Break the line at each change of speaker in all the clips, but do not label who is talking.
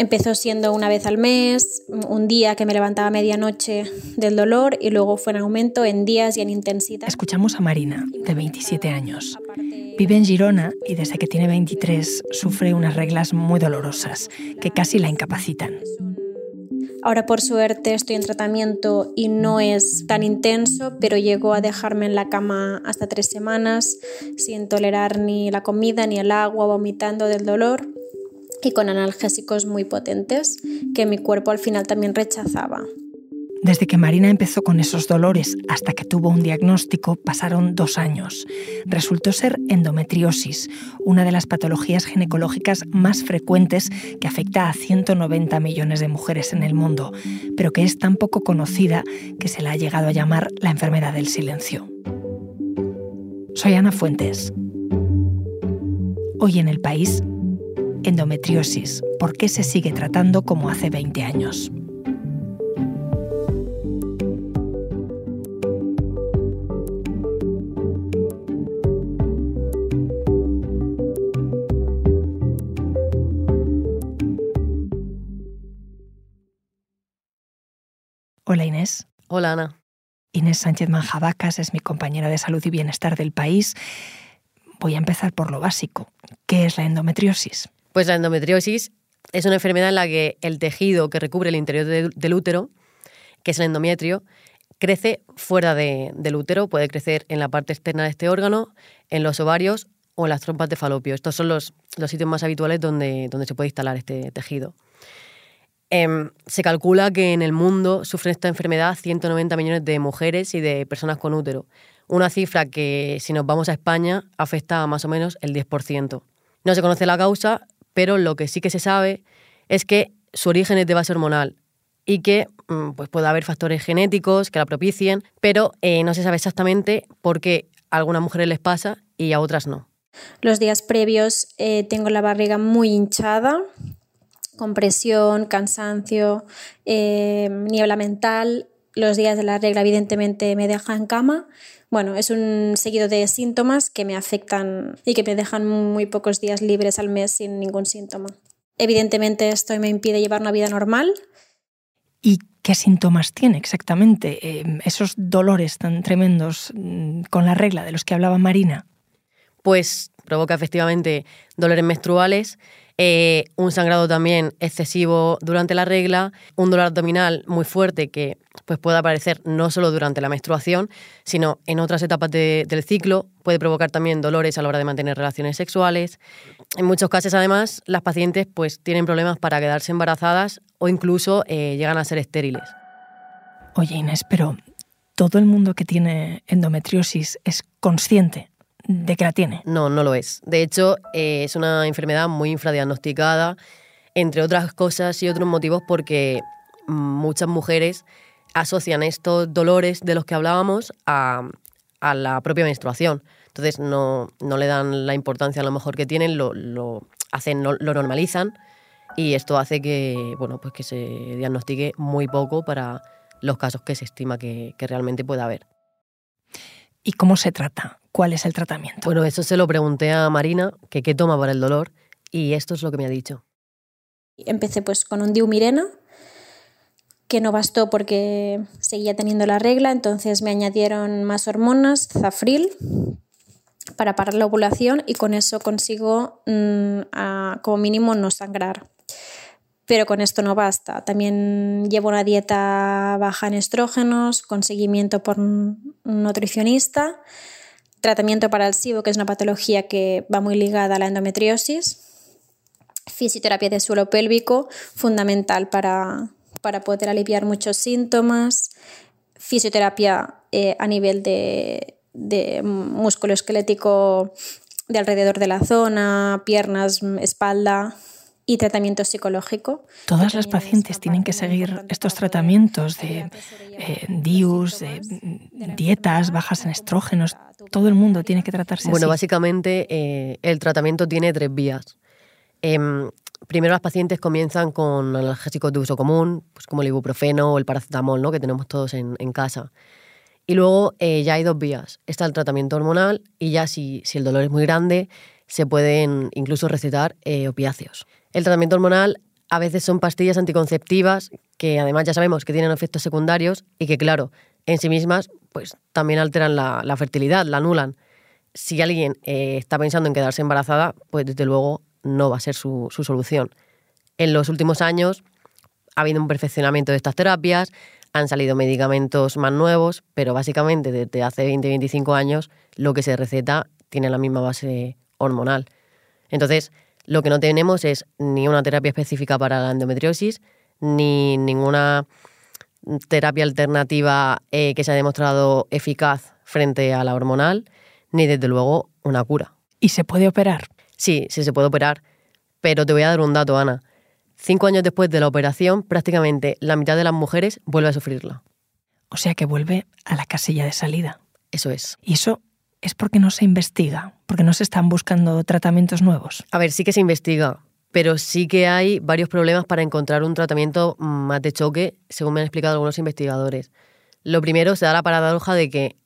Empezó siendo una vez al mes, un día que me levantaba a medianoche del dolor y luego fue en aumento en días y en intensidad.
Escuchamos a Marina, de 27 años. Vive en Girona y desde que tiene 23 sufre unas reglas muy dolorosas que casi la incapacitan.
Ahora por suerte estoy en tratamiento y no es tan intenso, pero llegó a dejarme en la cama hasta tres semanas sin tolerar ni la comida ni el agua, vomitando del dolor y con analgésicos muy potentes que mi cuerpo al final también rechazaba.
Desde que Marina empezó con esos dolores hasta que tuvo un diagnóstico pasaron dos años. Resultó ser endometriosis, una de las patologías ginecológicas más frecuentes que afecta a 190 millones de mujeres en el mundo, pero que es tan poco conocida que se la ha llegado a llamar la enfermedad del silencio. Soy Ana Fuentes. Hoy en el país, endometriosis, ¿por qué se sigue tratando como hace 20 años? Hola Inés.
Hola Ana.
Inés Sánchez Manjabacas es mi compañera de salud y bienestar del país. Voy a empezar por lo básico. ¿Qué es la endometriosis?
Pues la endometriosis es una enfermedad en la que el tejido que recubre el interior del útero, que es el endometrio, crece fuera del útero, puede crecer en la parte externa de este órgano, en los ovarios o en las trompas de falopio. Estos son los, los sitios más habituales donde, donde se puede instalar este tejido. Em, se calcula que en el mundo sufren esta enfermedad 190 millones de mujeres y de personas con útero, una cifra que si nos vamos a España afecta a más o menos el 10%. No se conoce la causa, pero lo que sí que se sabe es que su origen es de base hormonal y que mm, pues puede haber factores genéticos que la propicien, pero eh, no se sabe exactamente por qué a algunas mujeres les pasa y a otras no.
Los días previos eh, tengo la barriga muy hinchada, compresión, cansancio, eh, niebla mental. Los días de la regla evidentemente me deja en cama. Bueno, es un seguido de síntomas que me afectan y que me dejan muy pocos días libres al mes sin ningún síntoma. Evidentemente esto me impide llevar una vida normal.
¿Y qué síntomas tiene exactamente eh, esos dolores tan tremendos mm, con la regla de los que hablaba Marina?
Pues provoca efectivamente dolores menstruales, eh, un sangrado también excesivo durante la regla, un dolor abdominal muy fuerte que pues, puede aparecer no solo durante la menstruación, sino en otras etapas del ciclo, puede provocar también dolores a la hora de mantener relaciones sexuales. En muchos casos, además, las pacientes pues, tienen problemas para quedarse embarazadas o incluso eh, llegan a ser estériles.
Oye Inés, pero todo el mundo que tiene endometriosis es consciente de que la tiene.
No, no lo es. De hecho, eh, es una enfermedad muy infradiagnosticada, entre otras cosas y otros motivos porque muchas mujeres asocian estos dolores de los que hablábamos a, la propia menstruación. Entonces no, le dan la importancia a lo mejor que tienen, lo, hacen, lo normalizan y esto hace que, bueno, pues que se diagnostique muy poco para los casos que se estima que, que realmente puede haber.
¿Y cómo se trata? ¿Cuál es el tratamiento?
Bueno, eso se lo pregunté a Marina, que qué toma para el dolor, y esto es lo que me ha dicho.
Empecé pues con un diumirena, que no bastó porque seguía teniendo la regla, entonces me añadieron más hormonas, zafril, para parar la ovulación y con eso consigo mm, como mínimo no sangrar. Pero con esto no basta. También llevo una dieta baja en estrógenos, con seguimiento por un nutricionista tratamiento para el SIBO, que es una patología que va muy ligada a la endometriosis, fisioterapia de suelo pélvico, fundamental para, poder aliviar muchos síntomas, fisioterapia eh, a nivel de, de músculo esquelético de alrededor de la zona, piernas, espalda, y tratamiento psicológico.
Todas las pacientes tienen que seguir estos tratamientos de eh, DIUS, de dietas bajas en estrógenos. Todo el mundo tiene que tratarse
Bueno, básicamente eh, el tratamiento tiene tres vías. Em, primero las pacientes comienzan con analgésicos de uso común, pues como el ibuprofeno o el paracetamol, ¿no? que tenemos todos en, casa. Y luego eh, ya hay dos vías. Está el tratamiento hormonal y ya si, si el dolor es muy grande, se pueden incluso recetar opiáceos. El tratamiento hormonal a veces son pastillas anticonceptivas que además ya sabemos que tienen efectos secundarios y que, claro, en sí mismas pues también alteran la, fertilidad, la anulan. Si alguien eh, está pensando en quedarse embarazada, pues desde luego no va a ser su, su solución. En los últimos años ha habido un perfeccionamiento de estas terapias, han salido medicamentos más nuevos, pero básicamente desde hace 20-25 años lo que se receta tiene la misma base hormonal. Entonces, lo que no tenemos es ni una terapia específica para la endometriosis, ni ninguna terapia alternativa eh, que se ha demostrado eficaz frente a la hormonal, ni desde luego una cura.
¿Y se puede operar?
Sí, sí se puede operar, pero te voy a dar un dato, Ana. Cinco años después de la operación, prácticamente la mitad de las mujeres vuelve a sufrirla.
O sea que vuelve a la casilla de salida.
Eso es.
¿Y eso es porque no se investiga? ¿Porque no se están buscando tratamientos nuevos?
A ver, sí que se investiga, pero sí que hay varios problemas para encontrar un tratamiento más de choque, según me han explicado algunos investigadores. Lo primero, se da la paradoja de que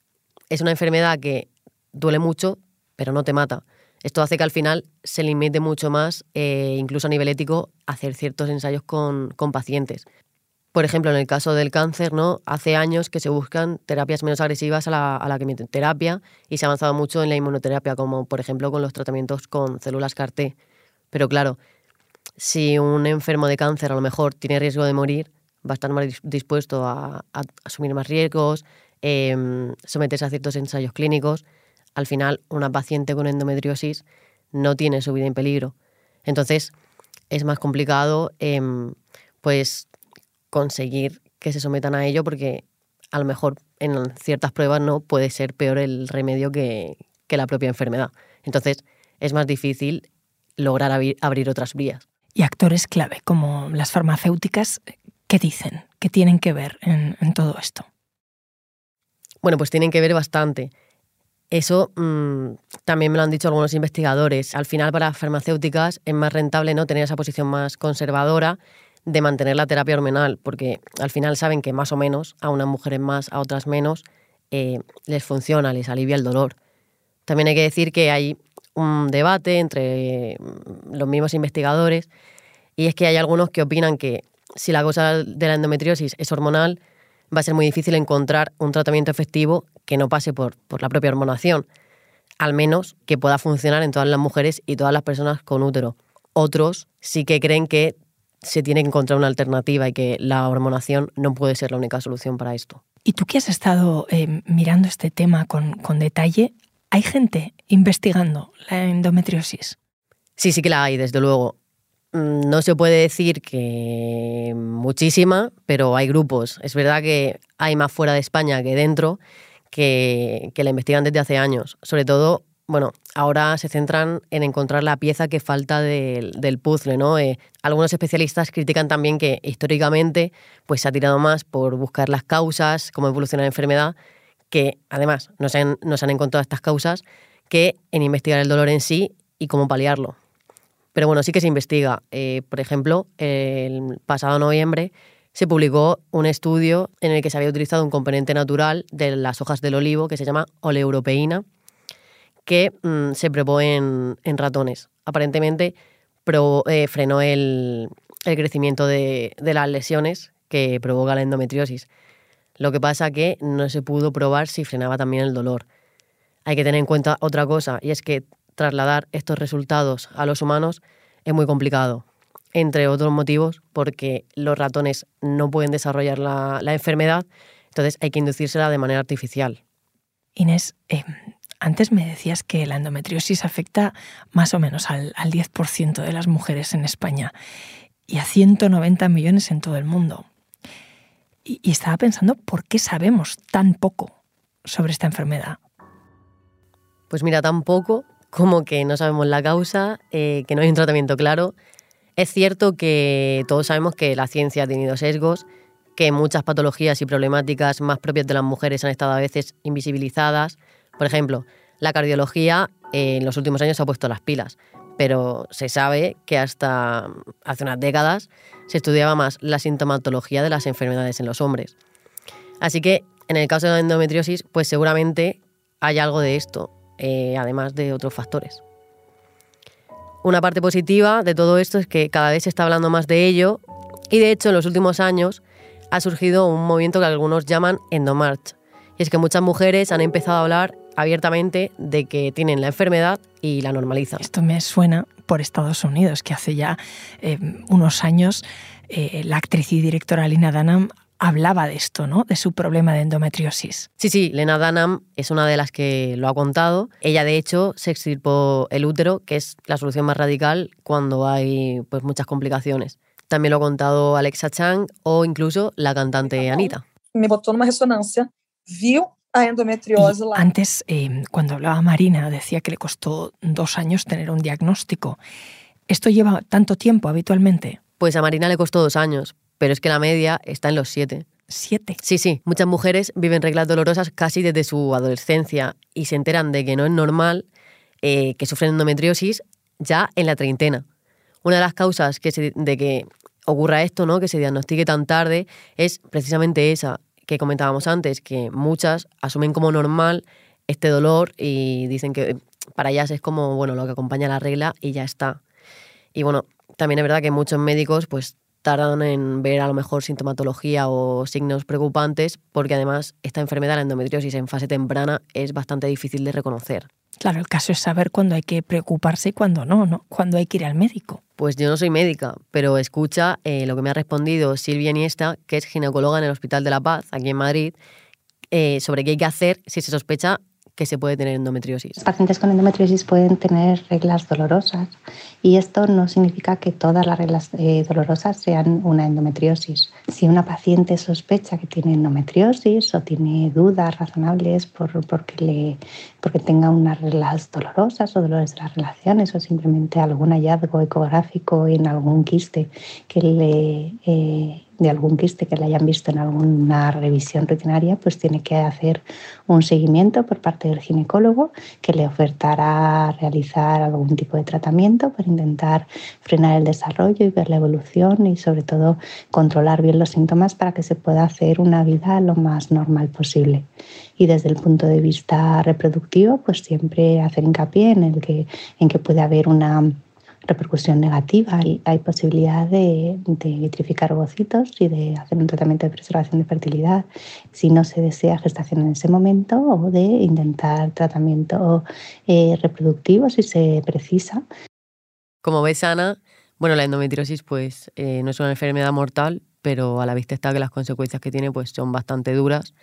es una enfermedad que duele mucho, pero no te mata. Esto hace que al final se limite mucho más, eh, incluso a nivel ético, hacer ciertos ensayos con, pacientes. Por ejemplo, en el caso del cáncer, ¿no? hace años que se buscan terapias menos agresivas a la, quimioterapia y se ha avanzado mucho en la inmunoterapia, como por ejemplo con los tratamientos con células CAR-T. Pero claro, si un enfermo de cáncer a lo mejor tiene riesgo de morir, va a estar más dispuesto a, asumir más riesgos, em, someterse a ciertos ensayos clínicos al final una paciente con endometriosis no tiene su vida en peligro. Entonces es más complicado em, pues conseguir que se sometan a ello porque a lo mejor en ciertas pruebas no puede ser peor el remedio que, la propia enfermedad. Entonces es más difícil lograr abrir, otras vías.
Y actores clave como las farmacéuticas, ¿qué dicen? ¿Qué tienen que ver en, en todo esto?
Bueno, pues tienen que ver bastante. Eso mm, también me lo han dicho algunos investigadores. Al final, para farmacéuticas es más rentable no tener esa posición más conservadora de mantener la terapia hormonal, porque al final saben que más o menos, a unas mujeres más, a otras menos, eh, les funciona, les alivia el dolor. También hay que decir que hay un debate entre mm, los mismos investigadores y es que hay algunos que opinan que si la cosa de la endometriosis es hormonal, va a ser muy difícil encontrar un tratamiento efectivo que no pase por, por la propia hormonación, al menos que pueda funcionar en todas las mujeres y todas las personas con útero. Otros sí que creen que se tiene que encontrar una alternativa y que la hormonación no puede ser la única solución para esto.
Y tú que has estado eh, mirando este tema con, con detalle, ¿hay gente investigando la endometriosis?
Sí, sí que la hay, desde luego. Mm, no se puede decir que muchísima, pero hay grupos. Es verdad que hay más fuera de España que dentro que, la investigan desde hace años. Sobre todo, bueno, ahora se centran en encontrar la pieza que falta del, puzzle, ¿no? Eh, algunos especialistas critican también que históricamente pues, se ha tirado más por buscar las causas, cómo evoluciona la enfermedad, que además no se han, no se han encontrado estas causas, que en investigar el dolor en sí y cómo paliarlo. Pero bueno, sí que se investiga. Eh, por ejemplo, el pasado noviembre se publicó un estudio en el que se había utilizado un componente natural de las hojas del olivo que se llama oleuropeína, que mm, se probó en, ratones. Aparentemente eh, frenó el, crecimiento de, de, las lesiones que provoca la endometriosis. Lo que pasa que no se pudo probar si frenaba también el dolor. Hay que tener en cuenta otra cosa, y es que trasladar estos resultados a los humanos es muy complicado, entre otros motivos porque los ratones no pueden desarrollar la, enfermedad, entonces hay que inducírsela de manera artificial.
Inés, eh, antes me decías que la endometriosis afecta más o menos al, al 10% de las mujeres en España y a 190 millones en todo el mundo. Y, estaba pensando, ¿por qué sabemos tan poco sobre esta enfermedad?
Pues mira, tan poco como que no sabemos la causa, eh, que no hay un tratamiento claro. Es cierto que todos sabemos que la ciencia ha tenido sesgos, que muchas patologías y problemáticas más propias de las mujeres han estado a veces invisibilizadas. Por ejemplo, la cardiología eh, en los últimos años ha puesto las pilas, pero se sabe que hasta hace unas décadas se estudiaba más la sintomatología de las enfermedades en los hombres. Así que en el caso de la endometriosis, pues seguramente hay algo de esto. Eh, además de otros factores. Una parte positiva de todo esto es que cada vez se está hablando más de ello y de hecho en los últimos años ha surgido un movimiento que algunos llaman Endomarch. Y es que muchas mujeres han empezado a hablar abiertamente de que tienen la enfermedad y la normalizan.
Esto me suena por Estados Unidos, que hace ya eh, unos años eh, la actriz y directora Lina Dunham hablaba de esto, ¿no? De su problema de endometriosis.
Sí, sí, Lena Dunham es una de las que lo ha contado. Ella, de hecho, se extirpó el útero, que es la solución más radical cuando hay pues, muchas complicaciones. También lo ha contado Alexa Chang o incluso la cantante Anita.
Me botó una resonancia, vio a endometriosis.
Antes, eh, cuando hablaba Marina, decía que le costó dos años tener un diagnóstico. ¿Esto lleva tanto tiempo habitualmente?
Pues a Marina le costó dos años, pero es que la media está en los siete.
¿Siete?
Sí, sí. Muchas mujeres viven reglas dolorosas casi desde su adolescencia y se enteran de que no es normal eh, que sufren endometriosis ya en la treintena. Una de las causas que de que ocurra esto, ¿no? que se diagnostique tan tarde, es precisamente esa que comentábamos antes, que muchas asumen como normal este dolor y dicen que para ellas es como bueno lo que acompaña la regla y ya está. Y bueno, también es verdad que muchos médicos pues tardan en ver a lo mejor sintomatología o signos preocupantes, porque además esta enfermedad, la endometriosis en fase temprana, es bastante difícil de reconocer.
Claro, el caso es saber cuándo hay que preocuparse y cuándo no, ¿no? Cuándo hay que ir al médico.
Pues yo no soy médica, pero escucha eh, lo que me ha respondido Silvia Niesta, que es ginecóloga en el Hospital de la Paz, aquí en Madrid, eh, sobre qué hay que hacer si se sospecha que se puede tener endometriosis.
Los pacientes con endometriosis pueden tener reglas dolorosas y esto no significa que todas las reglas eh, dolorosas sean una endometriosis. Si una paciente sospecha que tiene endometriosis o tiene dudas razonables por, porque, le, porque tenga unas reglas dolorosas o dolores de las relaciones o simplemente algún hallazgo ecográfico en algún quiste que le eh, de algún quiste que le hayan visto en alguna revisión rutinaria, pues tiene que hacer un seguimiento por parte del ginecólogo que le ofertará realizar algún tipo de tratamiento para intentar frenar el desarrollo y ver la evolución y sobre todo controlar bien los síntomas para que se pueda hacer una vida lo más normal posible. Y desde el punto de vista reproductivo, pues siempre hacer hincapié en el que en que puede haber una repercusión negativa. Hay, posibilidad de, vitrificar ovocitos y de hacer un tratamiento de preservación de fertilidad si no se desea gestación en ese momento o de intentar tratamiento eh, reproductivo si se precisa.
Como ves, Ana, bueno, la endometriosis pues eh, no es una enfermedad mortal, pero a la vista está que las consecuencias que tiene pues son bastante duras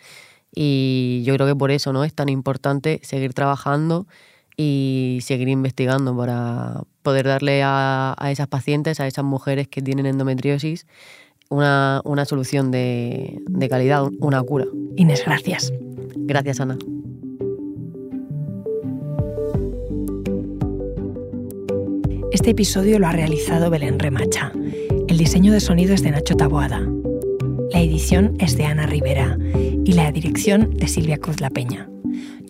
y yo creo que por eso no es tan importante seguir trabajando y seguir investigando para poder darle a, esas pacientes, a esas mujeres que tienen endometriosis, una, una solución de, de calidad, una cura.
Inés, gracias.
Gracias, Ana.
Este episodio lo ha realizado Belén Remacha. El diseño de sonido es de Nacho Taboada. La edición es de Ana Rivera y la dirección de Silvia Cruz La Peña.